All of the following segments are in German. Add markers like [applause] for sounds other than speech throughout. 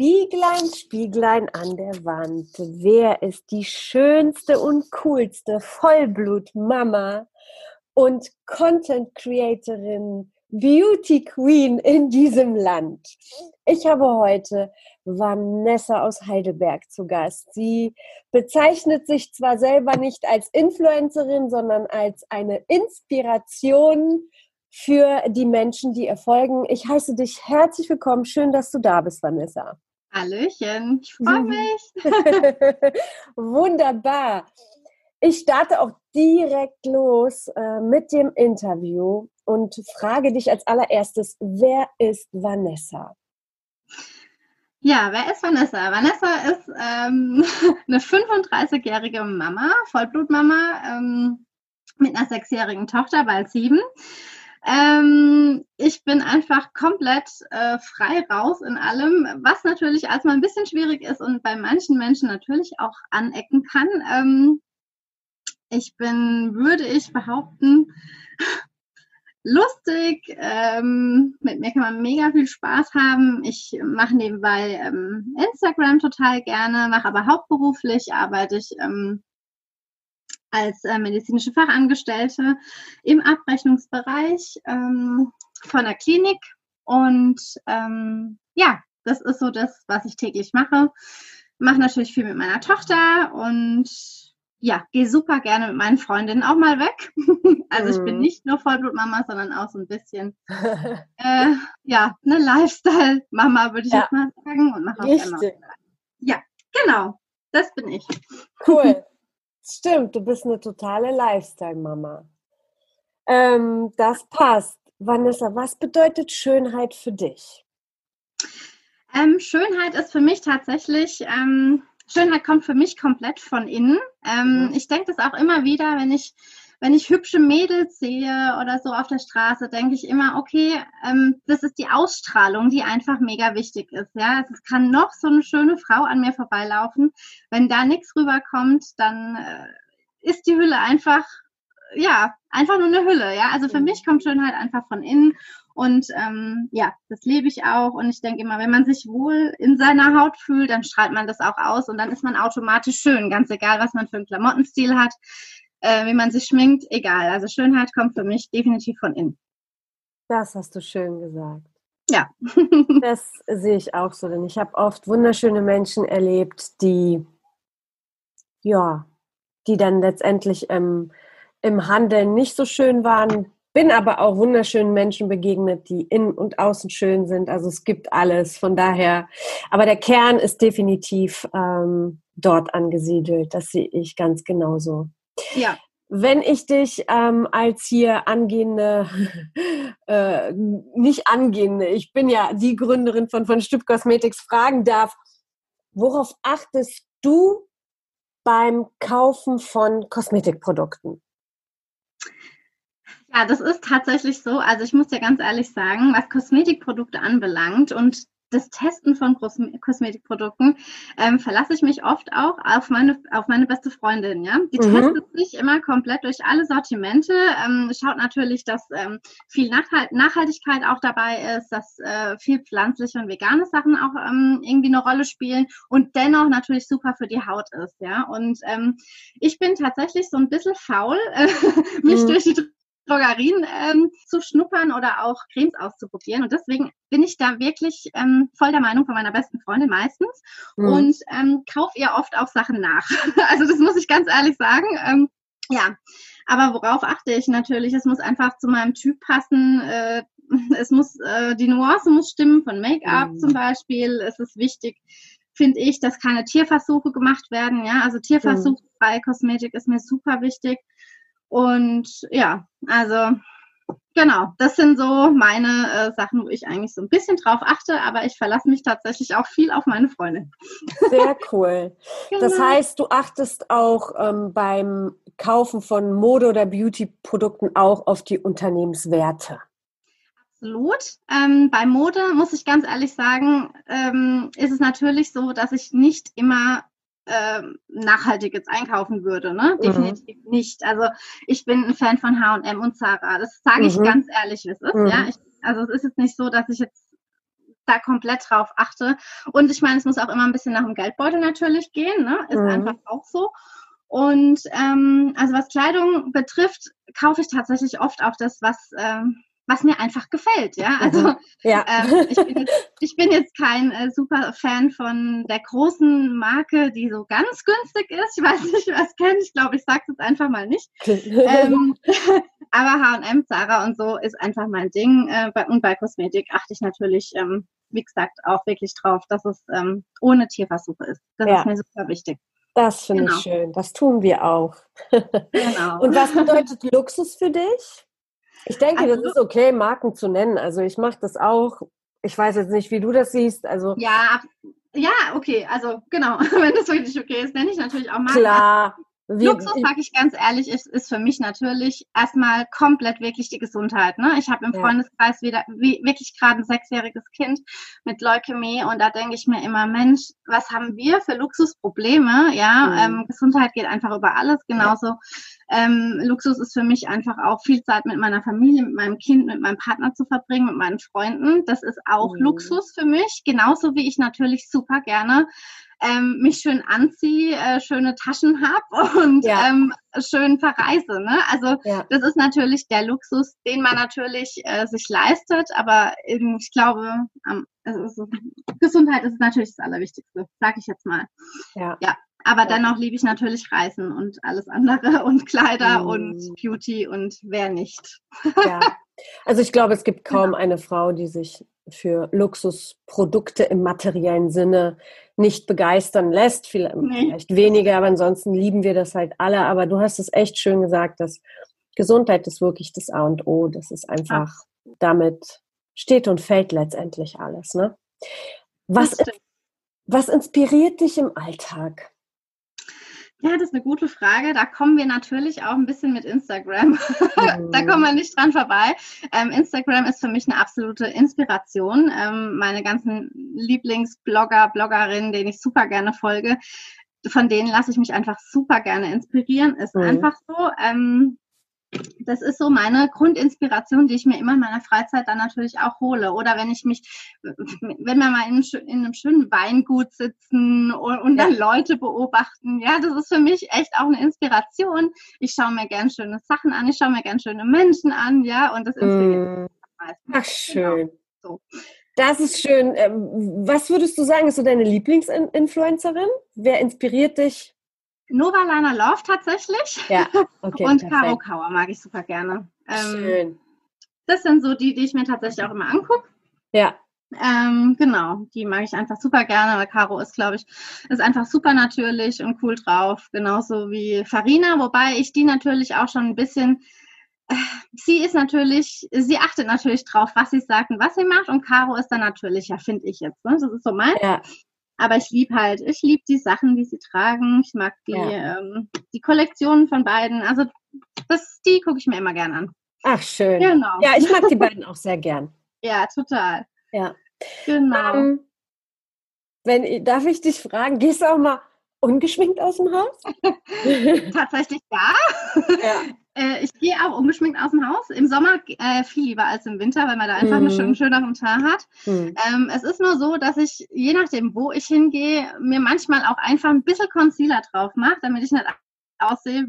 Spieglein, Spieglein an der Wand. Wer ist die schönste und coolste Vollblut-Mama und Content Creatorin, Beauty Queen in diesem Land? Ich habe heute Vanessa aus Heidelberg zu Gast. Sie bezeichnet sich zwar selber nicht als Influencerin, sondern als eine Inspiration für die Menschen, die ihr folgen. Ich heiße dich herzlich willkommen. Schön, dass du da bist, Vanessa. Hallöchen, ich freue mich. [laughs] Wunderbar. Ich starte auch direkt los äh, mit dem Interview und frage dich als allererstes, wer ist Vanessa? Ja, wer ist Vanessa? Vanessa ist ähm, [laughs] eine 35-jährige Mama, Vollblutmama, ähm, mit einer sechsjährigen Tochter, bald sieben. Ähm, ich bin einfach komplett äh, frei raus in allem, was natürlich erstmal ein bisschen schwierig ist und bei manchen Menschen natürlich auch anecken kann. Ähm, ich bin, würde ich behaupten, [laughs] lustig. Ähm, mit mir kann man mega viel Spaß haben. Ich mache nebenbei ähm, Instagram total gerne, mache aber hauptberuflich, arbeite ich ähm, als äh, medizinische Fachangestellte im Abrechnungsbereich ähm, von der Klinik. Und ähm, ja, das ist so das, was ich täglich mache. Mache natürlich viel mit meiner Tochter und ja, gehe super gerne mit meinen Freundinnen auch mal weg. [laughs] also ich bin mhm. nicht nur Vollblutmama, sondern auch so ein bisschen [laughs] äh, ja, eine Lifestyle-Mama, würde ich ja. jetzt mal sagen. Und mache auch Richtig. Ja, genau. Das bin ich. Cool. [laughs] Stimmt, du bist eine totale Lifestyle-Mama. Ähm, das passt. Vanessa, was bedeutet Schönheit für dich? Ähm, Schönheit ist für mich tatsächlich, ähm, Schönheit kommt für mich komplett von innen. Ähm, mhm. Ich denke das auch immer wieder, wenn ich wenn ich hübsche Mädels sehe oder so auf der Straße, denke ich immer, okay, ähm, das ist die Ausstrahlung, die einfach mega wichtig ist. Ja, es kann noch so eine schöne Frau an mir vorbeilaufen. Wenn da nichts rüberkommt, dann äh, ist die Hülle einfach, ja, einfach nur eine Hülle. Ja, also für mhm. mich kommt Schönheit einfach von innen. Und ähm, ja, das lebe ich auch. Und ich denke immer, wenn man sich wohl in seiner Haut fühlt, dann strahlt man das auch aus und dann ist man automatisch schön, ganz egal, was man für einen Klamottenstil hat äh, wie man sich schminkt, egal. Also Schönheit kommt für mich definitiv von innen. Das hast du schön gesagt. Ja. [laughs] das sehe ich auch so, denn ich habe oft wunderschöne Menschen erlebt, die, ja, die dann letztendlich im, im Handeln nicht so schön waren, bin aber auch wunderschönen Menschen begegnet, die innen und außen schön sind. Also es gibt alles. Von daher, aber der Kern ist definitiv ähm, dort angesiedelt. Das sehe ich ganz genauso. Ja. Wenn ich dich ähm, als hier angehende, [laughs] äh, nicht angehende, ich bin ja die Gründerin von, von Stüb Cosmetics, fragen darf, worauf achtest du beim Kaufen von Kosmetikprodukten? Ja, das ist tatsächlich so. Also ich muss dir ganz ehrlich sagen, was Kosmetikprodukte anbelangt und das Testen von Kosmetikprodukten ähm, verlasse ich mich oft auch auf meine, auf meine beste Freundin. Ja? Die mhm. testet sich immer komplett durch alle Sortimente, ähm, schaut natürlich, dass ähm, viel Nachhalt Nachhaltigkeit auch dabei ist, dass äh, viel pflanzliche und vegane Sachen auch ähm, irgendwie eine Rolle spielen und dennoch natürlich super für die Haut ist. Ja? Und ähm, ich bin tatsächlich so ein bisschen faul, äh, [laughs] mich mhm. durch die Drogerien ähm, zu schnuppern oder auch Cremes auszuprobieren. Und deswegen bin ich da wirklich ähm, voll der Meinung von meiner besten Freundin meistens mhm. und ähm, kaufe ihr oft auch Sachen nach. [laughs] also das muss ich ganz ehrlich sagen. Ähm, ja, aber worauf achte ich natürlich? Es muss einfach zu meinem Typ passen. Äh, es muss, äh, die Nuance muss stimmen von Make-up mhm. zum Beispiel. Es ist wichtig, finde ich, dass keine Tierversuche gemacht werden. Ja, also tierversuchsfreie mhm. Kosmetik ist mir super wichtig. Und ja, also genau, das sind so meine äh, Sachen, wo ich eigentlich so ein bisschen drauf achte, aber ich verlasse mich tatsächlich auch viel auf meine Freundin. Sehr cool. [laughs] genau. Das heißt, du achtest auch ähm, beim Kaufen von Mode- oder Beauty-Produkten auch auf die Unternehmenswerte. Absolut. Ähm, bei Mode muss ich ganz ehrlich sagen, ähm, ist es natürlich so, dass ich nicht immer ähm, nachhaltig jetzt einkaufen würde. Ne? Mhm. Definitiv nicht. Also ich bin ein Fan von H&M und Zara. Das sage ich mhm. ganz ehrlich, wie es ist. Mhm. Ja? Ich, also es ist jetzt nicht so, dass ich jetzt da komplett drauf achte. Und ich meine, es muss auch immer ein bisschen nach dem Geldbeutel natürlich gehen. Ne? Ist mhm. einfach auch so. Und ähm, also was Kleidung betrifft, kaufe ich tatsächlich oft auch das, was ähm, was mir einfach gefällt. Ja, mhm. also ja. Ähm, ich, bin jetzt, ich, bin jetzt, kein äh, super Fan von der großen Marke, die so ganz günstig ist. Ich weiß nicht, was kennt. Ich glaube, ich sage es jetzt einfach mal nicht. [laughs] ähm, [laughs] aber H&M, Zara und so ist einfach mein Ding. Äh, bei, und bei Kosmetik achte ich natürlich, ähm, wie gesagt, auch wirklich drauf, dass es ähm, ohne Tierversuche ist. Das ja. ist mir super wichtig. Das finde genau. ich schön. Das tun wir auch. [laughs] genau. Und was bedeutet Luxus für dich? Ich denke, also, das ist okay, Marken zu nennen. Also ich mache das auch. Ich weiß jetzt nicht, wie du das siehst. Also ja, ja, okay. Also genau, [laughs] wenn das wirklich okay ist, nenne ich natürlich auch Marken. Klar. Wie, Luxus, sage ich ganz ehrlich, ist, ist für mich natürlich erstmal komplett wirklich die Gesundheit. Ne? Ich habe im ja. Freundeskreis wieder wie, wirklich gerade ein sechsjähriges Kind mit Leukämie und da denke ich mir immer, Mensch, was haben wir für Luxusprobleme? Ja, mhm. ähm, Gesundheit geht einfach über alles. Genauso ja. Ähm, Luxus ist für mich einfach auch viel Zeit mit meiner Familie, mit meinem Kind, mit meinem Partner zu verbringen, mit meinen Freunden. Das ist auch mhm. Luxus für mich. Genauso wie ich natürlich super gerne ähm, mich schön anziehe, äh, schöne Taschen habe [laughs] und ja. ähm, schön verreise. Ne? Also ja. das ist natürlich der Luxus, den man natürlich äh, sich leistet, aber ähm, ich glaube, ähm, also, Gesundheit ist natürlich das Allerwichtigste, sage ich jetzt mal. Ja. ja. Aber dennoch liebe ich natürlich Reisen und alles andere [laughs] und Kleider mm. und Beauty und wer nicht. Ja. Also ich glaube, es gibt kaum genau. eine Frau, die sich für Luxusprodukte im materiellen Sinne nicht begeistern lässt. Vielleicht nee. weniger, aber ansonsten lieben wir das halt alle. Aber du hast es echt schön gesagt, dass Gesundheit ist wirklich das A und O. Das ist einfach, Ach. damit steht und fällt letztendlich alles. Ne? Was, was inspiriert dich im Alltag? Ja, das ist eine gute Frage. Da kommen wir natürlich auch ein bisschen mit Instagram. [laughs] Da kommen wir nicht dran vorbei. Ähm, Instagram ist für mich eine absolute Inspiration. Ähm, meine ganzen Lieblingsblogger, Bloggerinnen, denen ich super gerne folge, von denen lasse ich mich einfach super gerne inspirieren. Ist mhm. einfach so. Ähm, das ist so meine Grundinspiration, die ich mir immer in meiner Freizeit dann natürlich auch hole. Oder wenn ich mich, wenn wir mal in, in einem schönen Weingut sitzen und, und dann Leute beobachten, ja, das ist für mich echt auch eine Inspiration. Ich schaue mir gern schöne Sachen an, ich schaue mir gern schöne Menschen an, ja, und das inspiriert mm. Ach, genau. schön. Genau. So. Das ist schön. Ähm, was würdest du sagen, ist so deine Lieblingsinfluencerin? Wer inspiriert dich? Nova Lana Love tatsächlich. Ja, [laughs] okay. Und. Caro Kauer mag ich super gerne. Ähm, Schön. Das sind so die, die ich mir tatsächlich auch immer angucke. Ja. Ähm, genau, die mag ich einfach super gerne, weil Caro ist, glaube ich, ist einfach super natürlich und cool drauf, genauso wie Farina, wobei ich die natürlich auch schon ein bisschen, äh, sie ist natürlich, sie achtet natürlich drauf, was sie sagt und was sie macht und Caro ist dann natürlich, ja, finde ich jetzt, ne? das ist so mein. Ja. Aber ich liebe halt, ich liebe die Sachen, die sie tragen. Ich mag die, ja. ähm, die Kollektionen von beiden. Also das, die gucke ich mir immer gern an. Ach, schön. Genau. Ja, ich mag die [laughs] beiden auch sehr gern. Ja, total. Ja. Genau. Ähm, wenn, darf ich dich fragen, gehst du auch mal ungeschminkt aus dem Haus? [laughs] Tatsächlich ja. ja. Äh, ich gehe auch ungeschminkt aus dem Haus. Im Sommer äh, viel lieber als im Winter, weil man da einfach mhm. einen schönen, schöneren Teint hat. Mhm. Ähm, es ist nur so, dass ich, je nachdem, wo ich hingehe, mir manchmal auch einfach ein bisschen Concealer drauf mache, damit ich nicht aussehe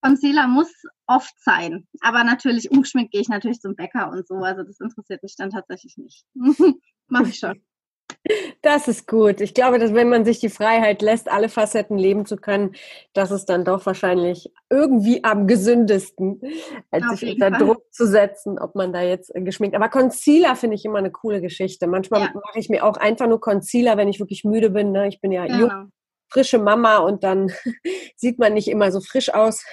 Concealer muss oft sein. Aber natürlich, umgeschminkt gehe ich natürlich zum Bäcker und so. Also das interessiert mich dann tatsächlich nicht. [laughs] Mache ich schon. Das ist gut. Ich glaube, dass wenn man sich die Freiheit lässt, alle Facetten leben zu können, das ist dann doch wahrscheinlich irgendwie am gesündesten, als Auf sich unter Fall. Druck zu setzen, ob man da jetzt geschminkt. Aber Concealer finde ich immer eine coole Geschichte. Manchmal ja. mache ich mir auch einfach nur Concealer, wenn ich wirklich müde bin. Ne? Ich bin ja genau. jung, frische Mama und dann [laughs] sieht man nicht immer so frisch aus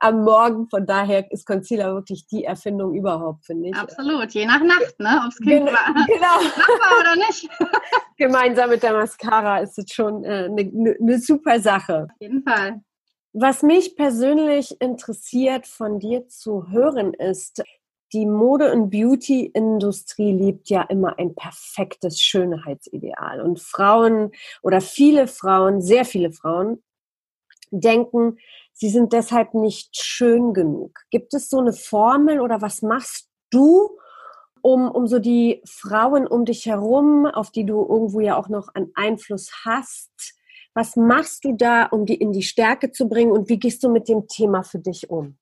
am Morgen. Von daher ist Concealer wirklich die Erfindung überhaupt, finde ich. Absolut, je nach Nacht, ne? Ob es Kind war. [laughs] Genau. war oder nicht. [laughs] Gemeinsam mit der Mascara ist es schon eine äh, ne, ne super Sache. Auf jeden Fall. Was mich persönlich interessiert von dir zu hören ist, die Mode- und Beauty-Industrie liebt ja immer ein perfektes Schönheitsideal. Und Frauen oder viele Frauen, sehr viele Frauen, denken, sie sind deshalb nicht schön genug. Gibt es so eine Formel oder was machst du, um, um so die Frauen um dich herum, auf die du irgendwo ja auch noch einen Einfluss hast, was machst du da, um die in die Stärke zu bringen und wie gehst du mit dem Thema für dich um?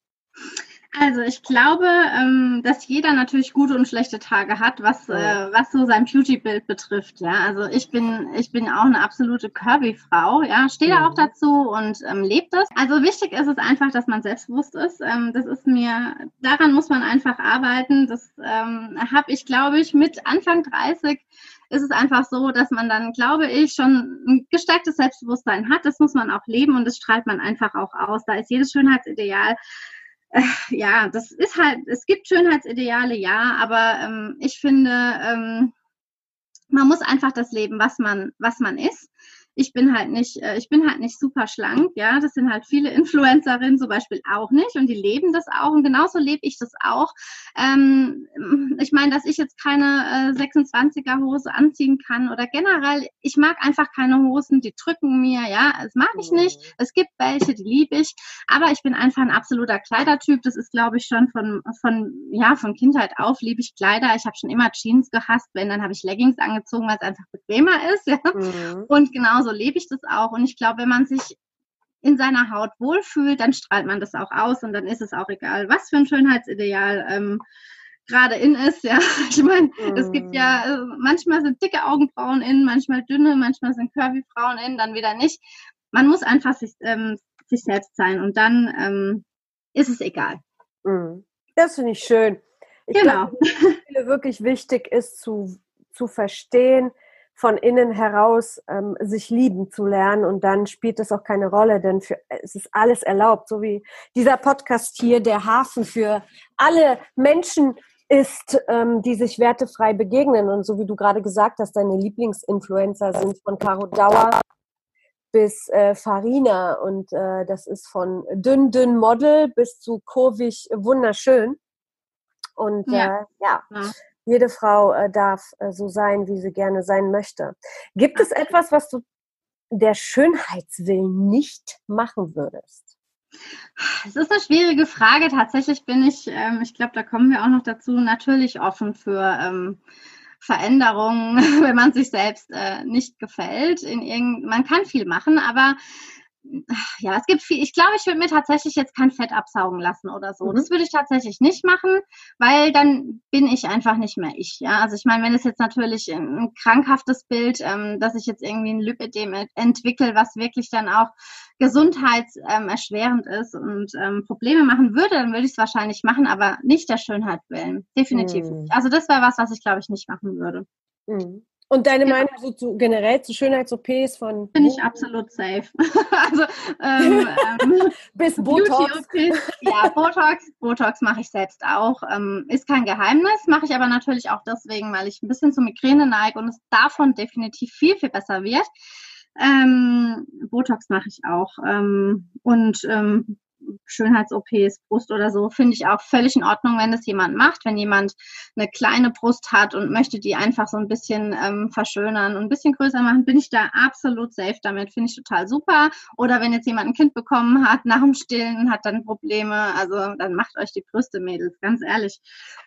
Also ich glaube, ähm, dass jeder natürlich gute und schlechte Tage hat, was, äh, was so sein Beauty-Bild betrifft. Ja, also ich bin, ich bin auch eine absolute Curvy-Frau. Ja, stehe da auch dazu und ähm, lebt das. Also wichtig ist es einfach, dass man selbstbewusst ist. Ähm, das ist mir, daran muss man einfach arbeiten. Das ähm, habe ich, glaube ich, mit Anfang 30 ist es einfach so, dass man dann, glaube ich, schon ein gestärktes Selbstbewusstsein hat. Das muss man auch leben und das strahlt man einfach auch aus. Da ist jedes Schönheitsideal [laughs] ja, das ist halt, es gibt Schönheitsideale, ja, aber ähm, ich finde, ähm, man muss einfach das leben, was man, was man ist ich bin halt nicht, äh, ich bin halt nicht super schlank, ja. Das sind halt viele Influencerinnen zum Beispiel auch nicht und die leben das auch und genauso lebe ich das auch. Ähm, ich meine, dass ich jetzt keine äh, 26er Hose anziehen kann oder generell, ich mag einfach keine Hosen, die drücken mir, ja. Das mag ich nicht. Mhm. Es gibt welche, die liebe ich, aber ich bin einfach ein absoluter Kleidertyp. Das ist, glaube ich, schon von, von, ja, von Kindheit auf liebe ich Kleider. Ich habe schon immer Jeans gehasst, wenn, dann habe ich Leggings angezogen, weil es einfach bequemer ist, ja. Mhm. Und genau so lebe ich das auch. Und ich glaube, wenn man sich in seiner Haut wohlfühlt, dann strahlt man das auch aus und dann ist es auch egal, was für ein Schönheitsideal ähm, gerade in ist. Ja, [laughs] ich meine, mm. es gibt ja, äh, manchmal sind dicke Augenbrauen in, manchmal dünne, manchmal sind curvy Frauen in, dann wieder nicht. Man muss einfach sich, ähm, sich selbst sein und dann ähm, ist es egal. Mm. Das finde ich schön. Ich genau. glaube, wirklich wichtig ist zu, zu verstehen, von innen heraus ähm, sich lieben zu lernen und dann spielt es auch keine Rolle, denn für, es ist alles erlaubt, so wie dieser Podcast hier, der Hafen für alle Menschen ist, ähm, die sich wertefrei begegnen. Und so wie du gerade gesagt hast, deine Lieblingsinfluencer sind von Caro Dauer bis äh, Farina. Und äh, das ist von dünn dünn Model bis zu kurvig wunderschön. Und ja, äh, ja. ja jede Frau äh, darf äh, so sein, wie sie gerne sein möchte. Gibt es etwas, was du der Schönheitswillen nicht machen würdest? Es ist eine schwierige Frage. Tatsächlich bin ich, ähm, ich glaube, da kommen wir auch noch dazu, natürlich offen für ähm, Veränderungen, [laughs] wenn man sich selbst äh, nicht gefällt. In irgend, man kann viel machen, aber ja, es gibt viel. Ich glaube, ich würde mir tatsächlich jetzt kein Fett absaugen lassen oder so. Mhm. Das würde ich tatsächlich nicht machen, weil dann bin ich einfach nicht mehr ich. Ja, also ich meine, wenn es jetzt natürlich ein krankhaftes Bild, ähm, dass ich jetzt irgendwie ein Lipödem entwickle, was wirklich dann auch gesundheitserschwerend ähm, ist und ähm, Probleme machen würde, dann würde ich es wahrscheinlich machen, aber nicht der Schönheit willen. Definitiv mhm. nicht. Also das wäre was, was ich glaube ich nicht machen würde. Mhm. Und deine. Meinung so zu, generell zu Schönheits-OPs von? Bin ich absolut safe. [laughs] also ähm, ähm, [laughs] bis Botox. Ja, Botox. Botox mache ich selbst auch. Ähm, ist kein Geheimnis, mache ich aber natürlich auch deswegen, weil ich ein bisschen zu Migräne neige und es davon definitiv viel viel besser wird. Ähm, Botox mache ich auch. Ähm, und ähm, Schönheits-OPs, Brust oder so, finde ich auch völlig in Ordnung, wenn das jemand macht. Wenn jemand eine kleine Brust hat und möchte die einfach so ein bisschen ähm, verschönern und ein bisschen größer machen, bin ich da absolut safe damit. Finde ich total super. Oder wenn jetzt jemand ein Kind bekommen hat, nach dem Stillen hat dann Probleme, also dann macht euch die Brüste, Mädels, ganz ehrlich.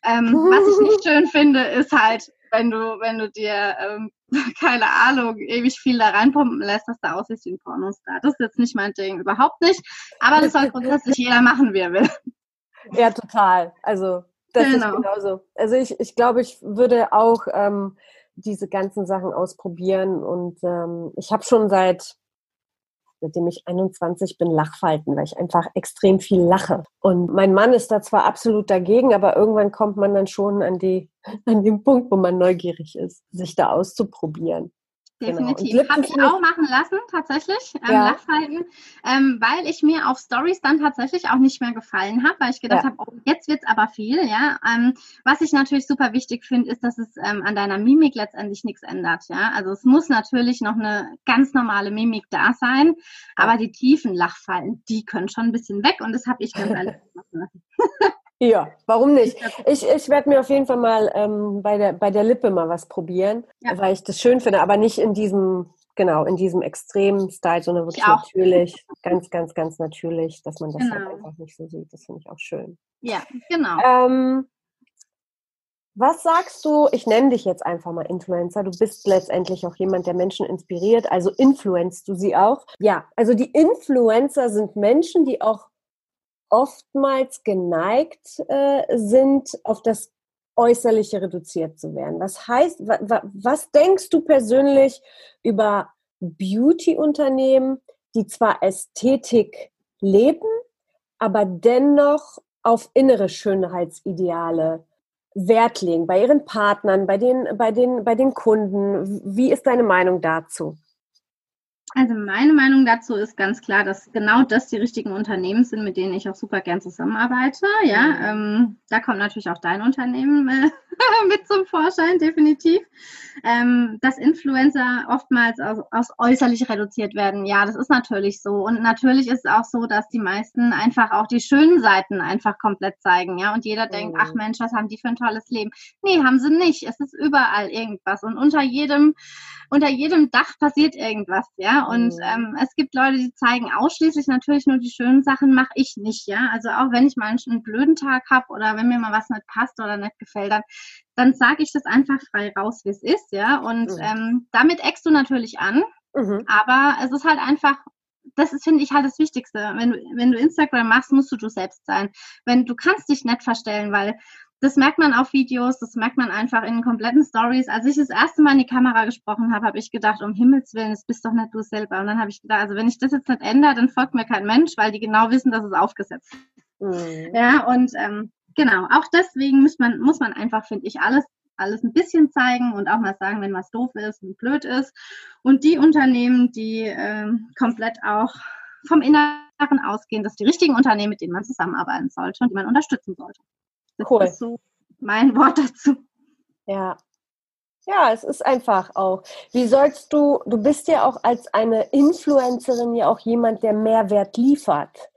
Ähm, was ich nicht [laughs] schön finde, ist halt, wenn du, wenn du dir ähm, [laughs] keine Ahnung, ewig viel da reinpumpen lässt, dass da aussieht wie ein Pornostar. Das ist jetzt nicht mein Ding, überhaupt nicht. Aber das soll grundsätzlich jeder machen, wie er will. [laughs] Ja, total. Also das genau. ist genauso. Also ich, ich glaube, ich würde auch ähm, diese ganzen Sachen ausprobieren und ähm, ich habe schon seit seitdem ich 21 bin, Lachfalten, weil ich einfach extrem viel lache. Und mein Mann ist da zwar absolut dagegen, aber irgendwann kommt man dann schon an, die, [laughs] an den Punkt, wo man neugierig ist, sich da auszuprobieren. Genau. Definitiv. Genau. Habe ich auch machen lassen, tatsächlich, ähm, ja. Lachfalten, ähm, weil ich mir auf Stories dann tatsächlich auch nicht mehr gefallen habe, weil ich gedacht ja. habe, oh, jetzt wird's aber viel, ja. Ähm, was ich natürlich super wichtig finde, ist, dass es ähm, an deiner Mimik letztendlich nichts ändert, ja. Also es muss natürlich noch eine ganz normale Mimik da sein, aber die tiefen Lachfalten, die können schon ein bisschen weg und das habe ich ganz ehrlich machen lassen. Ja, warum nicht? Ich, ich werde mir auf jeden Fall mal ähm, bei, der, bei der Lippe mal was probieren, ja. weil ich das schön finde, aber nicht in diesem, genau, in diesem extremen Style, sondern wirklich natürlich, ganz, ganz, ganz natürlich, dass man das genau. halt einfach nicht so sieht. Das finde ich auch schön. Ja, genau. Ähm, was sagst du, ich nenne dich jetzt einfach mal Influencer, du bist letztendlich auch jemand, der Menschen inspiriert, also influenzt du sie auch. Ja, also die Influencer sind Menschen, die auch oftmals geneigt äh, sind, auf das Äußerliche reduziert zu werden. Was heißt, wa, wa, was denkst du persönlich über Beauty-Unternehmen, die zwar Ästhetik leben, aber dennoch auf innere Schönheitsideale Wert legen, bei ihren Partnern, bei den, bei den, bei den Kunden? Wie ist deine Meinung dazu? Also meine Meinung dazu ist ganz klar, dass genau das die richtigen Unternehmen sind, mit denen ich auch super gern zusammenarbeite. Ja, mhm. ähm, da kommt natürlich auch dein Unternehmen äh, [laughs] mit zum Vorschein, definitiv. Ähm, dass Influencer oftmals aus, aus äußerlich reduziert werden, ja, das ist natürlich so. Und natürlich ist es auch so, dass die meisten einfach auch die schönen Seiten einfach komplett zeigen, ja. Und jeder mhm. denkt, ach Mensch, was haben die für ein tolles Leben? Nee, haben sie nicht. Es ist überall irgendwas. Und unter jedem unter jedem Dach passiert irgendwas, ja. Und mhm. ähm, es gibt Leute, die zeigen ausschließlich natürlich nur die schönen Sachen, mache ich nicht, ja. Also auch wenn ich mal einen blöden Tag habe oder wenn mir mal was nicht passt oder nicht gefällt, dann, dann sage ich das einfach frei raus, wie es ist, ja. Und mhm. ähm, damit eckst du natürlich an, mhm. aber es ist halt einfach das ist, finde ich, halt das Wichtigste. Wenn du, wenn du Instagram machst, musst du du selbst sein. Wenn du kannst dich nicht verstellen, weil das merkt man auf Videos, das merkt man einfach in kompletten Stories. Als ich das erste Mal in die Kamera gesprochen habe, habe ich gedacht, um Himmels Willen, das bist doch nicht du selber. Und dann habe ich gedacht, also wenn ich das jetzt nicht ändere, dann folgt mir kein Mensch, weil die genau wissen, dass es aufgesetzt ist. Mhm. Ja, und ähm, genau, auch deswegen muss man, muss man einfach, finde ich, alles alles ein bisschen zeigen und auch mal sagen, wenn was doof ist und blöd ist. Und die Unternehmen, die äh, komplett auch vom Inneren ausgehen, dass die richtigen Unternehmen, mit denen man zusammenarbeiten sollte und die man unterstützen sollte. Das cool. ist so mein Wort dazu. Ja. Ja, es ist einfach auch. Wie sollst du, du bist ja auch als eine Influencerin ja auch jemand, der Mehrwert liefert.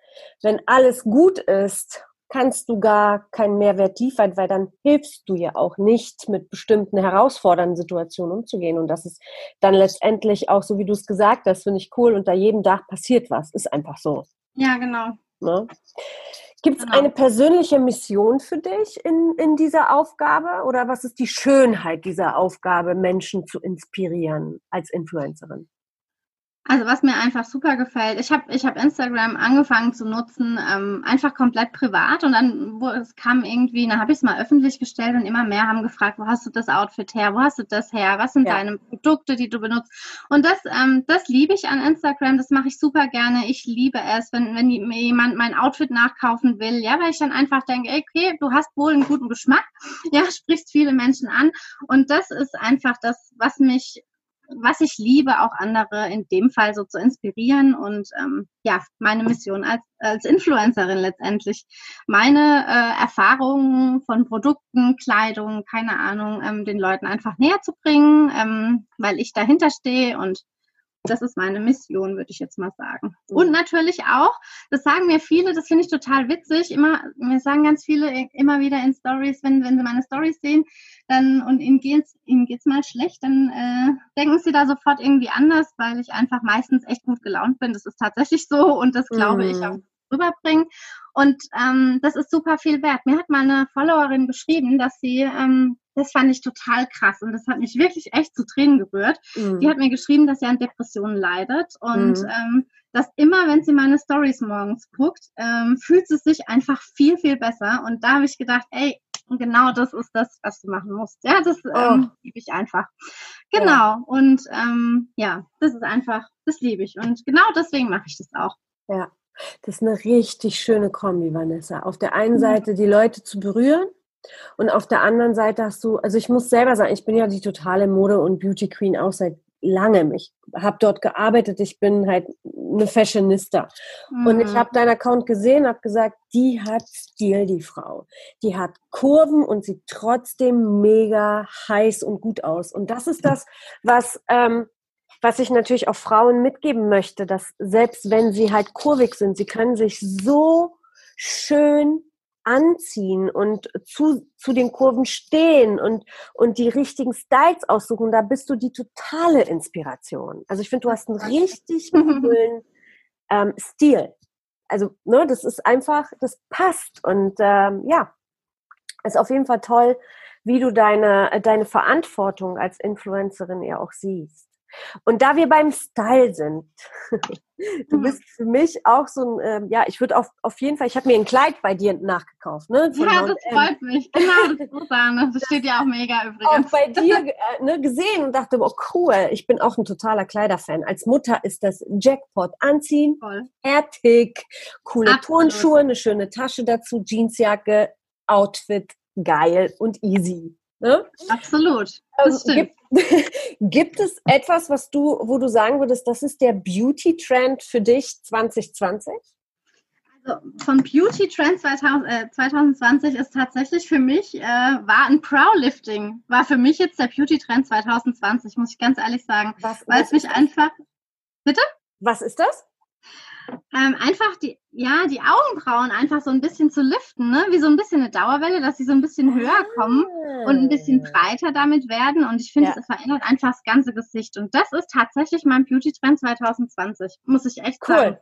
Wenn alles gut ist, kannst du gar keinen Mehrwert liefern, weil dann hilfst du ja auch nicht, mit bestimmten herausfordernden Situationen umzugehen. Und das ist dann letztendlich auch so, wie du es gesagt hast, finde ich cool. Unter jedem Dach passiert was. Ist einfach so. Ja, genau. Ne? Gibt es genau. eine persönliche Mission für dich in, in dieser Aufgabe oder was ist die Schönheit dieser Aufgabe, Menschen zu inspirieren als Influencerin? Also was mir einfach super gefällt, ich habe ich hab Instagram angefangen zu nutzen, ähm, einfach komplett privat und dann wo es kam irgendwie, dann habe ich es mal öffentlich gestellt und immer mehr haben gefragt, wo hast du das Outfit her, wo hast du das her, was sind ja. deine Produkte, die du benutzt? Und das, ähm, das liebe ich an Instagram, das mache ich super gerne, ich liebe es, wenn, wenn mir jemand mein Outfit nachkaufen will, ja, weil ich dann einfach denke, okay, du hast wohl einen guten Geschmack, [laughs] ja, sprichst viele Menschen an. Und das ist einfach das, was mich was ich liebe, auch andere in dem Fall so zu inspirieren und ähm, ja, meine Mission als, als Influencerin letztendlich, meine äh, Erfahrungen von Produkten, Kleidung, keine Ahnung, ähm, den Leuten einfach näher zu bringen, ähm, weil ich dahinter stehe und das ist meine Mission, würde ich jetzt mal sagen. Und natürlich auch, das sagen mir viele, das finde ich total witzig, immer, mir sagen ganz viele immer wieder in Stories, wenn, wenn sie meine Stories sehen, dann und ihnen geht's, ihnen geht's mal schlecht, dann äh, denken sie da sofort irgendwie anders, weil ich einfach meistens echt gut gelaunt bin. Das ist tatsächlich so und das glaube mhm. ich auch rüberbringen. Und ähm, das ist super viel wert. Mir hat mal eine Followerin geschrieben, dass sie ähm, das fand ich total krass und das hat mich wirklich echt zu Tränen gerührt. Mhm. Die hat mir geschrieben, dass sie an Depressionen leidet und mhm. ähm, dass immer, wenn sie meine Stories morgens guckt, ähm, fühlt sie sich einfach viel, viel besser. Und da habe ich gedacht, ey, genau das ist das, was du machen musst. Ja, das ähm, oh. ähm, liebe ich einfach. Genau. Ja. Und ähm, ja, das ist einfach, das liebe ich. Und genau deswegen mache ich das auch. Ja, das ist eine richtig schöne Kombi, Vanessa. Auf der einen. Seite die Leute zu berühren und auf der anderen Seite hast du, also ich muss selber sagen, ich bin ja die totale Mode- und Beauty Queen auch seit langem. Ich habe dort gearbeitet, ich bin halt eine Fashionista. Mhm. Und ich mhm. habe deinen Account gesehen, habe gesagt, die hat Stil, die Frau. Die hat Kurven und sieht trotzdem mega heiß und gut aus. Und das ist das, was, ähm, was ich natürlich auch Frauen mitgeben möchte, dass selbst wenn sie halt kurvig sind, sie können sich so schön anziehen und zu, zu den Kurven stehen und, und die richtigen Styles aussuchen, da bist du die totale Inspiration. Also ich finde, du hast einen richtig coolen [laughs] ähm, Stil. Also, ne, das ist einfach, das passt. Und ähm, ja, ist auf jeden Fall toll, wie du deine, deine Verantwortung als Influencerin ja auch siehst. Und da wir beim Style sind, [laughs] du mhm. bist für mich auch so ein, ähm, ja, ich würde auf, auf jeden Fall, ich habe mir ein Kleid bei dir nachgekauft. Ne, ja, das freut mich. Genau, das [laughs] ist Sahne. Das steht ja auch mega übrigens. Auch bei dir [laughs] äh, ne, gesehen und dachte, oh cool, ich bin auch ein totaler Kleiderfan. Als Mutter ist das Jackpot anziehen, Voll. fertig, coole Absolut. Turnschuhe, eine schöne Tasche dazu, Jeansjacke, Outfit, geil und easy. Ne? Absolut. Das ähm, gibt, [laughs] gibt, es etwas, was du, wo du sagen würdest, das ist der Beauty-Trend für dich 2020? Also von Beauty Trend 2000, äh, 2020 ist tatsächlich für mich, äh, war ein Prowlifting, war für mich jetzt der Beauty Trend 2020, muss ich ganz ehrlich sagen. Was, weil es mich einfach. Bitte? Was ist das? Ähm, einfach die, ja, die Augenbrauen einfach so ein bisschen zu liften, ne? wie so ein bisschen eine Dauerwelle, dass sie so ein bisschen höher kommen und ein bisschen ah. breiter damit werden. Und ich finde, ja. es verändert einfach das ganze Gesicht. Und das ist tatsächlich mein Beauty-Trend 2020, muss ich echt cool. sagen.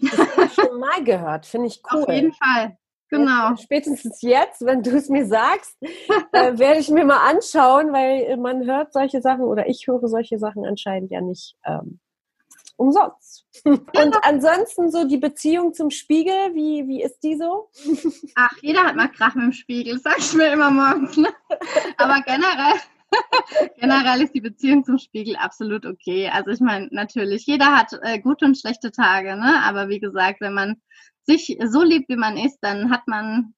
Das habe ich schon mal gehört, finde ich cool. Auf jeden Fall. Genau. Spätestens jetzt, wenn du es mir sagst, [laughs] äh, werde ich mir mal anschauen, weil man hört solche Sachen oder ich höre solche Sachen anscheinend ja nicht ähm, umsonst. [laughs] Und ansonsten so die Beziehung zum Spiegel, wie, wie ist die so? Ach, jeder hat mal Krach mit dem Spiegel, sag ich mir immer morgens. Ne? Aber generell, [laughs] generell ist die Beziehung zum Spiegel absolut okay. Also ich meine, natürlich, jeder hat äh, gute und schlechte Tage, ne? Aber wie gesagt, wenn man sich so liebt, wie man ist, dann hat man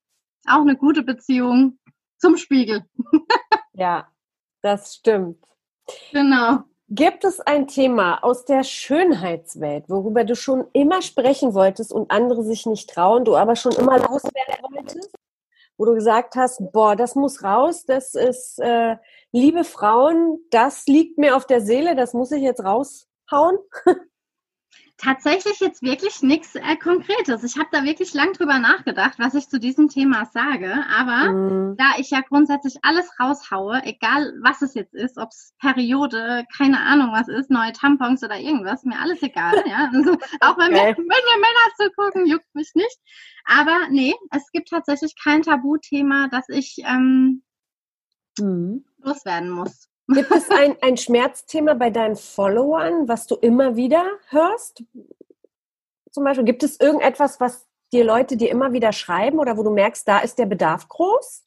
auch eine gute Beziehung zum Spiegel. [laughs] ja, das stimmt. Genau. Gibt es ein Thema aus der Schönheitswelt, worüber du schon immer sprechen wolltest und andere sich nicht trauen, du aber schon immer loswerden wolltest? Wo du gesagt hast, boah, das muss raus, das ist, äh, liebe Frauen, das liegt mir auf der Seele, das muss ich jetzt raushauen? [laughs] tatsächlich jetzt wirklich nichts äh, Konkretes. Ich habe da wirklich lang drüber nachgedacht, was ich zu diesem Thema sage. Aber mhm. da ich ja grundsätzlich alles raushaue, egal was es jetzt ist, ob es Periode, keine Ahnung was ist, neue Tampons oder irgendwas, mir alles egal. ja? [laughs] Also, auch wenn, okay. wir, [laughs] wenn wir Männer zugucken, juckt mich nicht. Aber nee, es gibt tatsächlich kein Tabuthema, das ich ähm, mhm. loswerden muss. Gibt es ein, ein Schmerzthema bei deinen Followern, was du immer wieder hörst? Zum Beispiel, gibt es irgendetwas, was dir Leute dir immer wieder schreiben oder wo du merkst, da ist der Bedarf groß?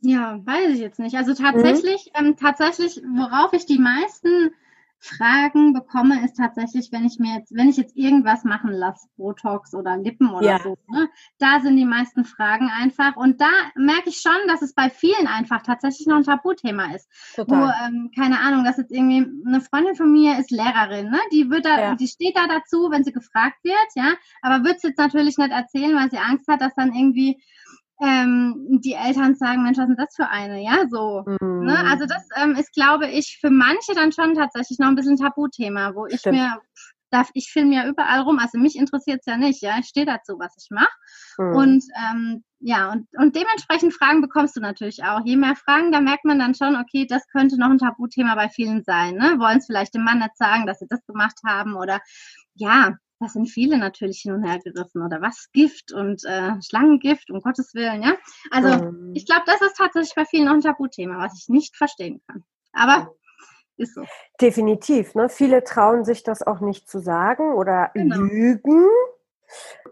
Ja, weiß ich jetzt nicht. Also tatsächlich, mhm. ähm, tatsächlich, worauf ich die meisten Fragen bekomme, ist tatsächlich, wenn ich mir jetzt, wenn ich jetzt irgendwas machen lasse, Botox oder Lippen oder ja. so, ne? da sind die meisten Fragen einfach. Und da merke ich schon, dass es bei vielen einfach tatsächlich noch ein Tabuthema ist. Total. Wo, ähm, keine Ahnung, dass jetzt irgendwie eine Freundin von mir ist Lehrerin, ne? Die wird da, ja. die steht da dazu, wenn sie gefragt wird, ja, aber wird es jetzt natürlich nicht erzählen, weil sie Angst hat, dass dann irgendwie ähm, die Eltern sagen, Mensch, was ist das für eine? Ja, so. Mhm. Ne? Also das ähm, ist, glaube ich, für manche dann schon tatsächlich noch ein bisschen Tabuthema, wo ich Stimmt. mir darf, ich filme ja überall rum, also mich interessiert es ja nicht, ja, ich stehe dazu, was ich mache. Mhm. Und ähm, ja, und, und dementsprechend Fragen bekommst du natürlich auch. Je mehr Fragen, da merkt man dann schon, okay, das könnte noch ein Tabuthema bei vielen sein. Ne? Wollen es vielleicht dem Mann nicht sagen, dass sie das gemacht haben oder ja, da sind viele natürlich hin und her gerissen. Oder was? Gift und äh, Schlangengift, um Gottes Willen, ja. Also mhm. ich glaube, das ist tatsächlich bei vielen noch ein Tabuthema, was ich nicht verstehen kann. Aber ist so. Definitiv. Ne? Viele trauen sich das auch nicht zu sagen oder genau. lügen.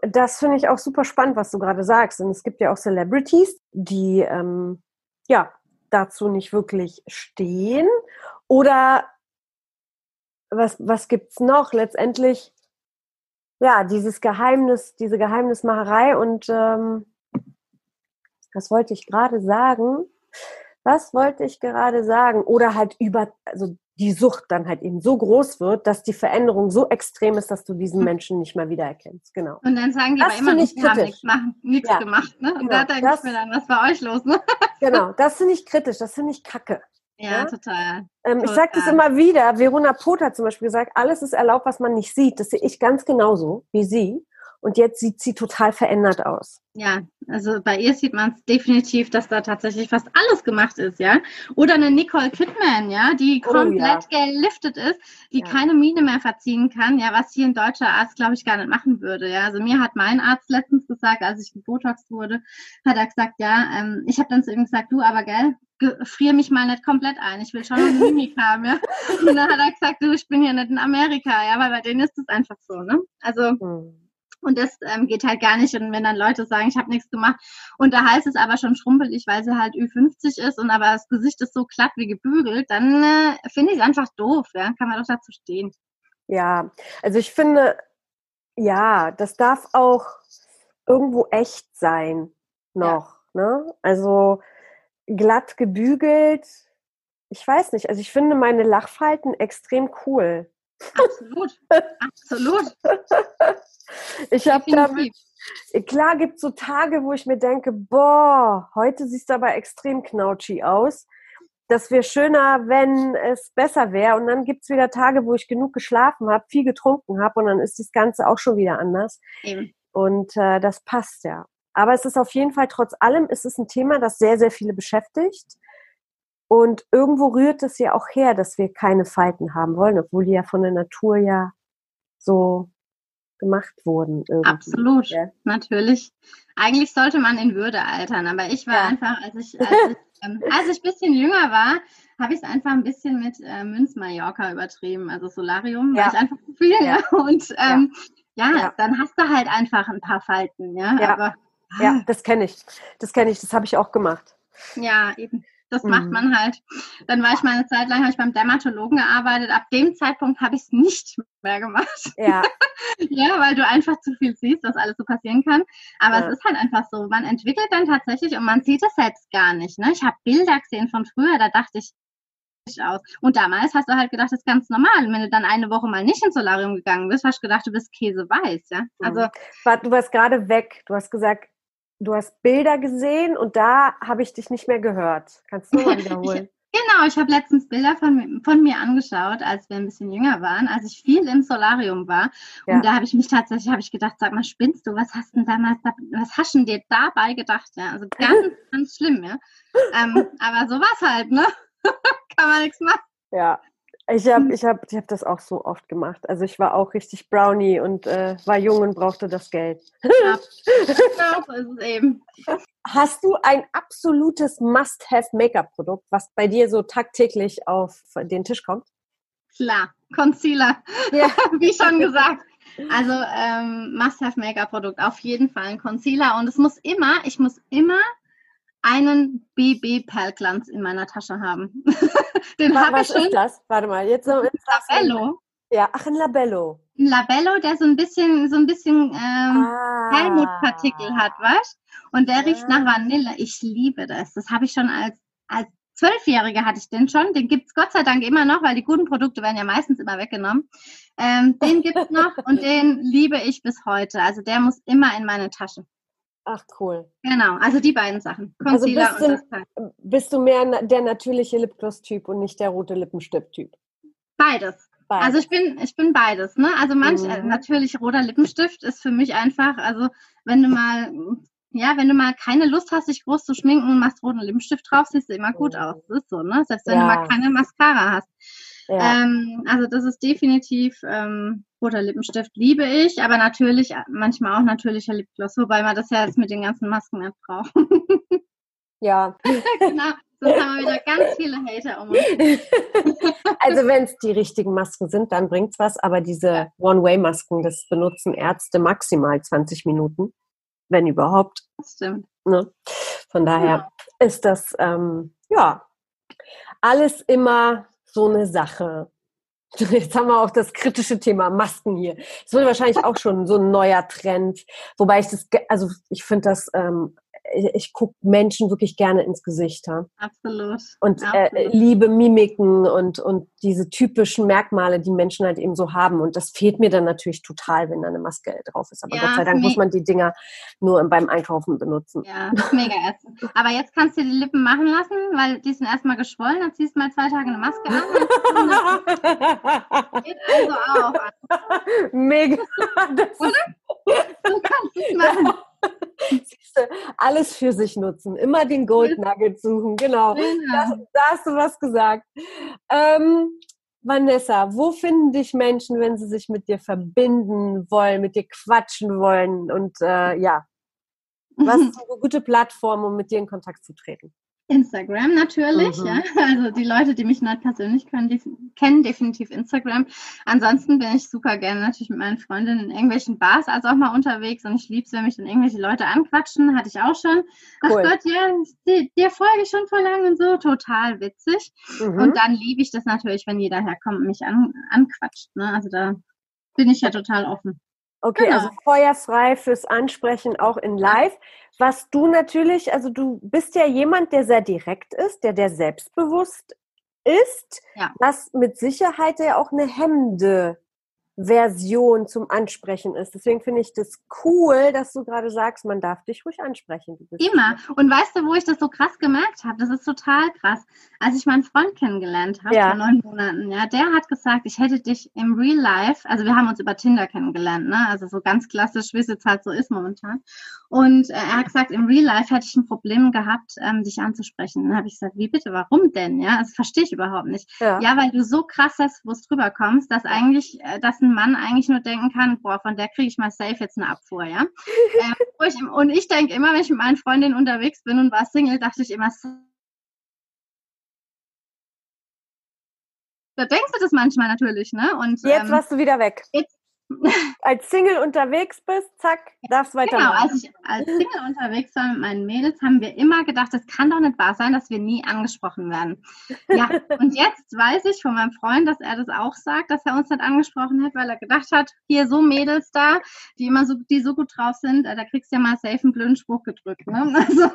Das finde ich auch super spannend, was du gerade sagst. Und es gibt ja auch Celebrities, die ähm, ja dazu nicht wirklich stehen. Oder was, was gibt es noch? Letztendlich, ja, dieses Geheimnis, diese Geheimnismacherei und ähm, was wollte ich gerade sagen? was wollte ich gerade sagen? Oder halt über, also die Sucht dann halt eben so groß wird, dass die Veränderung so extrem ist, dass du diesen hm. Menschen nicht mehr wiedererkennst. Genau. Und dann sagen die das aber immer, nicht wir haben nichts, machen, nichts ja. gemacht. Ne? Und genau. da denke ich mir dann, was war euch los? Ne? genau, das finde ich kritisch, das finde ich kacke. Ja, ja? total. Ähm, total. Ich sage das immer wieder. Verona Pot hat zum Beispiel gesagt, alles ist erlaubt, was man nicht sieht. Das sehe ich ganz genauso wie sie. Und jetzt sieht sie total verändert aus. Ja, also bei ihr sieht man es definitiv, dass da tatsächlich fast alles gemacht ist, ja. Oder eine Nicole Kidman, ja, die oh, komplett ja. geliftet ist, die ja. keine Miene mehr verziehen kann, ja, was hier ein deutscher Arzt, glaube ich, gar nicht machen würde, ja. Also mir hat mein Arzt letztens gesagt, als ich gebotoxt wurde, hat er gesagt, ja, ähm, ich habe dann zu ihm gesagt, du, aber gell, friere mich mal nicht komplett ein. Ich will schon eine [laughs] Mimik haben, ja. Und dann hat er gesagt, du, ich bin ja nicht in Amerika, ja, weil bei denen ist es einfach so, ne? Also, hm. Und das ähm, geht halt gar nicht. Und wenn dann Leute sagen, ich habe nichts gemacht und da heißt es aber schon schrumpelig, weil sie halt Ü50 ist und aber das Gesicht ist so glatt wie gebügelt, dann äh, finde ich es einfach doof. Ja? Kann man doch dazu stehen. Ja, also ich finde, ja, das darf auch irgendwo echt sein noch. Ja. Ne? Also glatt gebügelt, ich weiß nicht. Also ich finde meine Lachfalten extrem cool. Absolut, absolut. [laughs] Ich habe damit, klar gibt es so Tage, wo ich mir denke, boah, heute siehst du aber extrem knautschig aus. Das wäre schöner, wenn es besser wäre. Und dann gibt es wieder Tage, wo ich genug geschlafen habe, viel getrunken habe und dann ist das Ganze auch schon wieder anders. Eben. Und äh, das passt ja. Aber es ist auf jeden Fall trotz allem, es ist ein Thema, das sehr, sehr viele beschäftigt. Und irgendwo rührt es ja auch her, dass wir keine Falten haben wollen, obwohl die ja von der Natur ja so gemacht wurden. Irgendwie. Absolut, ja. natürlich. Eigentlich sollte man in Würde altern, aber ich war ja. einfach, als ich, als ich, [laughs] ähm, als ich ein bisschen jünger war, habe ich es einfach ein bisschen mit äh, Münz Mallorca übertrieben, also Solarium, ja. war ich einfach zu viel, ja. [laughs] Und ähm, ja. dann hast du halt einfach ein paar Falten, ja. Ja, aber, ja ah. das kenne ich. Das kenne ich, das habe ich auch gemacht. Ja, eben. Das mhm. macht man halt. Dann war ich mal eine Zeit lang, habe ich beim Dermatologen gearbeitet. Ab dem Zeitpunkt habe ich es nicht mehr gemacht. Ja. [laughs] ja, weil du einfach zu viel siehst, was alles so passieren kann. Aber ja. es ist halt einfach so. Man entwickelt dann tatsächlich und man sieht es selbst gar nicht. Ne? Ich habe Bilder gesehen von früher, da dachte ich, aus. Und damals hast du halt gedacht, das ist ganz normal. Und wenn du dann eine Woche mal nicht ins Solarium gegangen bist, hast du gedacht, du bist käseweiß, ja. Also mhm. du warst gerade weg. Du hast gesagt, du hast Bilder gesehen und da habe ich dich nicht mehr gehört. Kannst du mal [laughs] wiederholen? Genau, ich habe letztens Bilder von, von mir angeschaut, als wir ein bisschen jünger waren, als ich viel im Solarium war. Ja. Und da habe ich mich tatsächlich, habe ich gedacht, sag mal, spinnst du? Was hast du damals, was hast du dir dabei gedacht? Ja, also ganz, [laughs] ganz schlimm, ja. Ähm, aber so war es halt, ne? [laughs] Kann man nichts machen. Ja, ich habe hm. ich hab, ich hab das auch so oft gemacht. Also ich war auch richtig Brownie und äh, war jung und brauchte das Geld. Ja, so [laughs] ist es eben. Hast du ein absolutes Must-Have-Make-up-Produkt, was bei dir so tagtäglich auf den Tisch kommt? Klar, Concealer. Ja. [laughs] Wie schon gesagt. [laughs] Also ähm, Must-Have-Make-up-Produkt, auf jeden Fall ein Concealer. Und es muss immer, ich muss immer einen BB-Perlglanz in meiner Tasche haben. [laughs] Den habe ich schon. ist das? Warte mal, jetzt so. Labello. Ja, ach, ein Labello. Ein Labello, der so ein bisschen, so ein bisschen ähm, ah. Helmutpartikel hat, was? Und der riecht nach Vanille. Ich liebe das. Das habe ich schon als, als Zwölfjährige hatte ich den schon. Den gibt es Gott sei Dank immer noch, weil die guten Produkte werden ja meistens immer weggenommen. Ähm, den gibt es noch [laughs] und den liebe ich bis heute. Also der muss immer in meine Tasche. Ach, cool. Genau, also die beiden Sachen. Concealer also bist, du, bist du mehr der natürliche Lipgloss-Typ und nicht der rote Lippenstift-Typ? Beides. beides. Also ich bin, ich bin beides. Ne? Also manch, mhm. äh, natürlich roter Lippenstift ist für mich einfach, also wenn du mal, ja, wenn du mal keine Lust hast, dich groß zu schminken und machst roten Lippenstift drauf, siehst du immer gut mhm. aus. Das ist so, ne? Selbst wenn ja. du mal keine Mascara hast. Ja. Ähm, also das ist definitiv ähm, roter Lippenstift liebe ich, aber natürlich äh, manchmal auch natürlicher Lipgloss, wobei man das ja jetzt mit den ganzen Masken nicht braucht. [laughs] Ja. [laughs] genau. Sonst haben wir wieder ganz viele Hater um uns. [laughs] also wenn es die richtigen Masken sind, dann bringt es was. Aber diese One-Way-Masken, das benutzen Ärzte maximal 20 Minuten, wenn überhaupt. Das stimmt. Ne? Von daher ja. ist das, ähm, ja, alles immer so eine Sache. [laughs] Jetzt haben wir auch das kritische Thema Masken hier. Das wird wahrscheinlich auch schon so ein neuer Trend. Wobei ich das, also ich finde das ähm, ich gucke Menschen wirklich gerne ins Gesicht. Ja? Absolut. Und äh, Absolut. Äh, liebe Mimiken und, und diese typischen Merkmale, die Menschen halt eben so haben. Und das fehlt mir dann natürlich total, wenn da eine Maske drauf ist. Aber ja, Gott sei Dank muss man die Dinger nur beim Einkaufen benutzen. Ja, mega ätzend. Aber jetzt kannst du die Lippen machen lassen, weil die sind erstmal geschwollen. Dann ziehst du mal zwei Tage eine Maske an. Geht [laughs] also auch. Mega. Das Oder? Du kannst es machen. [laughs] Siehste, alles für sich nutzen. Immer den Gold Nugget suchen. Genau. Das, da hast du was gesagt. Ähm, Vanessa, wo finden dich Menschen, wenn sie sich mit dir verbinden wollen, mit dir quatschen wollen? Und äh, ja, was ist [laughs] eine gute Plattform, um mit dir in Kontakt zu treten? Instagram natürlich, mhm. ja. [laughs] Also die Leute, die mich nicht persönlich können, die kennen definitiv Instagram. Ansonsten bin ich super gerne natürlich mit meinen Freundinnen in irgendwelchen Bars also auch mal unterwegs und ich liebe es, wenn mich dann irgendwelche Leute anquatschen. Hatte ich auch schon. Ach cool. Gott, ja, dir, dir folge ich schon vor lang und so. Total witzig. Mhm. Und dann liebe ich das natürlich, wenn jeder herkommt und mich an, anquatscht. Ne? Also da bin ich ja total offen. Okay, genau. also feuerfrei fürs Ansprechen auch in Live. Was du natürlich, also du bist ja jemand, der sehr direkt ist, der der selbstbewusst ist, ja. was mit Sicherheit ja auch eine hemmende Version zum Ansprechen ist. Deswegen finde ich das cool, dass du gerade sagst, man darf dich ruhig ansprechen. Immer. Und weißt du, wo ich das so krass gemerkt habe? Das ist total krass. Als ich meinen Freund kennengelernt habe, ja. vor neun Monaten, ja, der hat gesagt, ich hätte dich im Real Life, also wir haben uns über Tinder kennengelernt, ne? Also so ganz klassisch, wie es jetzt halt so ist momentan. Und äh, er hat gesagt, im Real Life hätte ich ein Problem gehabt, ähm, dich anzusprechen. Dann habe ich gesagt, wie bitte, warum denn? Ja, das verstehe ich überhaupt nicht. Ja. ja, weil du so krass selbstbewusst rüberkommst, dass eigentlich, äh, dass ein Mann eigentlich nur denken kann, boah, von der kriege ich mal safe jetzt eine Abfuhr, ja. [laughs] ähm, ich, und ich denke immer, wenn ich mit meinen Freundinnen unterwegs bin und war Single, dachte ich immer, da denkst du das manchmal natürlich, ne? Und jetzt ähm, warst du wieder weg. Jetzt, als Single unterwegs bist, zack, darfst weitermachen. Genau, als ich als Single unterwegs war mit meinen Mädels, haben wir immer gedacht, es kann doch nicht wahr sein, dass wir nie angesprochen werden. Ja, [laughs] und jetzt weiß ich von meinem Freund, dass er das auch sagt, dass er uns nicht angesprochen hat, weil er gedacht hat, hier so Mädels da, die immer so, die so gut drauf sind, äh, da kriegst du ja mal safe einen blöden Spruch gedrückt. Ne? [laughs] Also,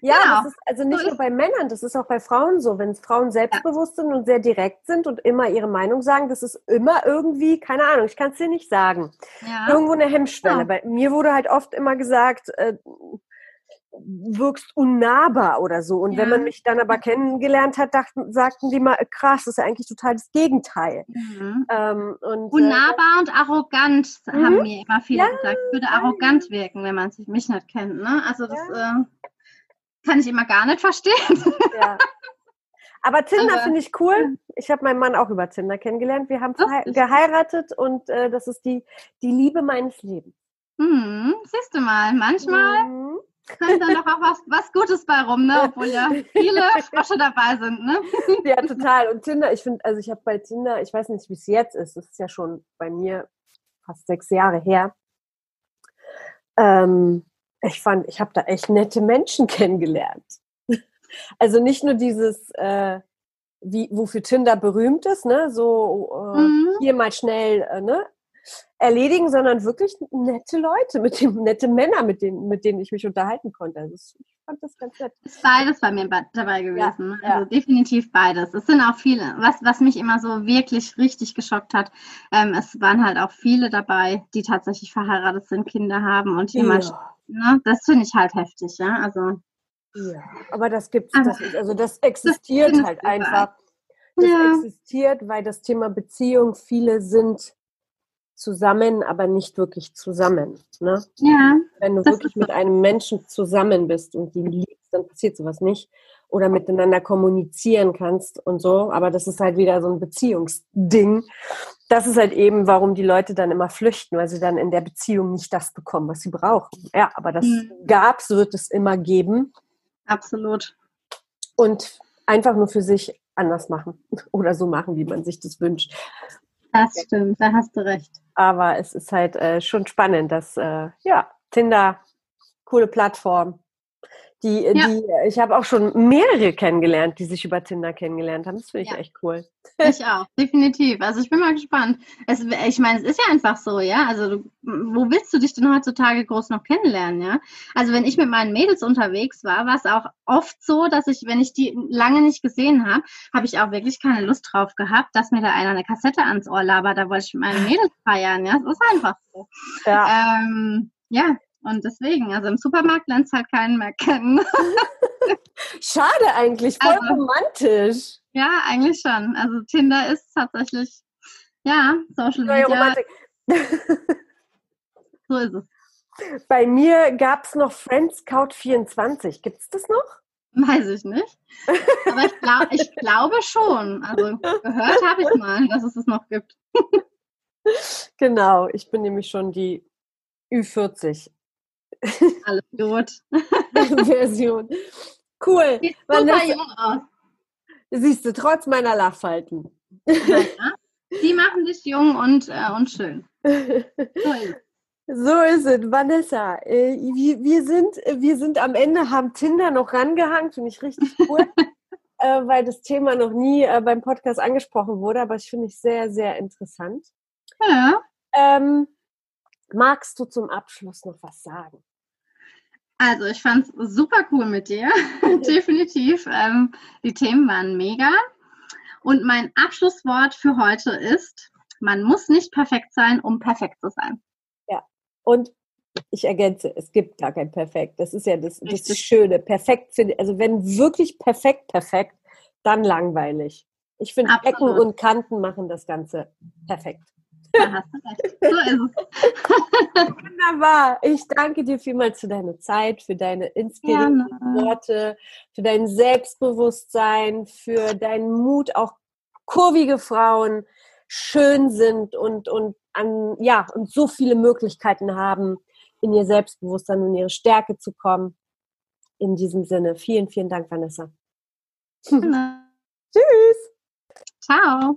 ja, genau. das ist also nicht so nur bei Männern, das ist auch bei Frauen so. Wenn Frauen selbstbewusst ja. sind und sehr direkt sind und immer ihre Meinung sagen, das ist immer irgendwie, keine Ahnung, ich kann es dir nicht sagen. Ja. Irgendwo eine Hemmschwelle. Ja. Bei mir wurde halt oft immer gesagt, äh, wirkst unnahbar oder so. Und ja. wenn man mich dann aber kennengelernt hat, dachten, sagten die mal, krass, das ist ja eigentlich total das Gegenteil. Mhm. Ähm, und, unnahbar äh, und arrogant, haben mhm. mir immer viele ja, gesagt. Würde arrogant wirken, wenn man sich mich nicht kennt. Ne? Also das ja. äh, kann ich immer gar nicht verstehen. Ja. [laughs] Aber Tinder finde ich cool. Ich habe meinen Mann auch über Tinder kennengelernt. Wir haben geheiratet und äh, das ist die, die Liebe meines Lebens. Hm, siehst du mal, manchmal mhm. kommt da noch auch was, was Gutes bei rum, ne? obwohl ja viele [laughs] Frosche dabei sind. Ne? Ja, total. Und Tinder, ich finde, also ich habe bei Tinder, ich weiß nicht, wie es jetzt ist, das ist ja schon bei mir fast sechs Jahre her. Ähm, ich fand, ich habe da echt nette Menschen [laughs] kennengelernt. Also nicht nur dieses, äh, wie, wofür Tinder berühmt ist, ne, so äh, mhm. hier mal schnell äh, ne, erledigen, sondern wirklich nette Leute, mit dem, nette Männer, mit denen, mit denen ich mich unterhalten konnte. Also ich fand das ganz nett. Ist beides bei mir dabei gewesen. Ja, also ja. definitiv beides. Es sind auch viele, was, was mich immer so wirklich richtig geschockt hat, ähm, es waren halt auch viele dabei, die tatsächlich verheiratet sind, Kinder haben und jemand, ja. ne, das finde ich halt heftig, ja. Also ja, aber das gibt's, das ist, also das existiert das halt einfach. Das ja. existiert, weil das Thema Beziehung, viele sind zusammen, aber nicht wirklich zusammen. Ne? Ja. Wenn du wirklich mit einem Menschen zusammen bist und ihn liebst, dann passiert sowas nicht. oder miteinander kommunizieren kannst und so. Aber das ist halt wieder so ein Beziehungsding. Das ist halt eben, warum die Leute dann immer flüchten, weil sie dann in der Beziehung nicht das bekommen, was sie brauchen. Ja, aber das mhm. gab's, wird es immer geben. Absolut. Und einfach nur für sich anders machen [laughs] oder so machen, wie man sich das wünscht. Das stimmt, da hast du recht. Aber es ist halt äh, schon spannend, dass äh, ja Tinder coole Plattform die, ja. die, ich habe auch schon mehrere kennengelernt, die sich über Tinder kennengelernt haben. Das finde ich ja. echt cool. Ich auch, definitiv. Also ich bin mal gespannt. Es, ich meine, es ist ja einfach so, ja. Also du, wo willst du dich denn heutzutage groß noch kennenlernen, ja? Also wenn ich mit meinen Mädels unterwegs war, war es auch oft so, dass ich, wenn ich die lange nicht gesehen habe, habe ich auch wirklich keine Lust drauf gehabt, dass mir da einer eine Kassette ans Ohr labert. Da wollte ich mit meinen Mädels feiern, ja. Das ist einfach so. Ja. Ähm, ja, und deswegen, also im Supermarkt lernt es halt keinen mehr kennen. [laughs] Schade eigentlich, voll also, romantisch. Ja, eigentlich schon. Also Tinder ist tatsächlich, ja, Social Media. Romantik. [laughs] so ist es. Bei mir gab es noch Friends Scout 24. Gibt es das noch? Weiß ich nicht. Aber ich, glaub, ich glaube schon. Also gehört habe ich mal, dass es es noch gibt. [laughs] genau, ich bin nämlich schon die Ü40. Alles [laughs] gut. Version. Cool. Sieht super jung aus. Siehst du, trotz meiner Lachfalten. Ja, die machen dich jung und, äh, und schön. So ist. So ist es, Vanessa. Äh, wir, wir, sind, wir sind am Ende, haben Tinder noch rangehangen, finde ich richtig cool, [laughs] äh, weil das Thema noch nie äh, beim Podcast angesprochen wurde, aber ich finde ich sehr, sehr interessant. Ja. Ähm, magst du zum Abschluss noch was sagen? Also ich fand es super cool mit dir, [laughs] definitiv. Ähm, die Themen waren mega. Und mein Abschlusswort für heute ist, man muss nicht perfekt sein, um perfekt zu sein. Ja, und ich ergänze, es gibt gar kein Perfekt. Das ist ja das, das Schöne. Perfekt finde also wenn wirklich perfekt, perfekt, dann langweilig. Ich finde, Ecken und Kanten machen das Ganze perfekt. Recht. So ist es. [laughs] Wunderbar. Ich danke dir vielmals für deine Zeit, für deine inspirierenden Gerne. Worte, für dein Selbstbewusstsein, für deinen Mut, auch kurvige Frauen schön sind und, und an, ja, und so viele Möglichkeiten haben, in ihr Selbstbewusstsein und ihre Stärke zu kommen. In diesem Sinne, vielen, vielen Dank, Vanessa. [laughs] Tschüss. Ciao.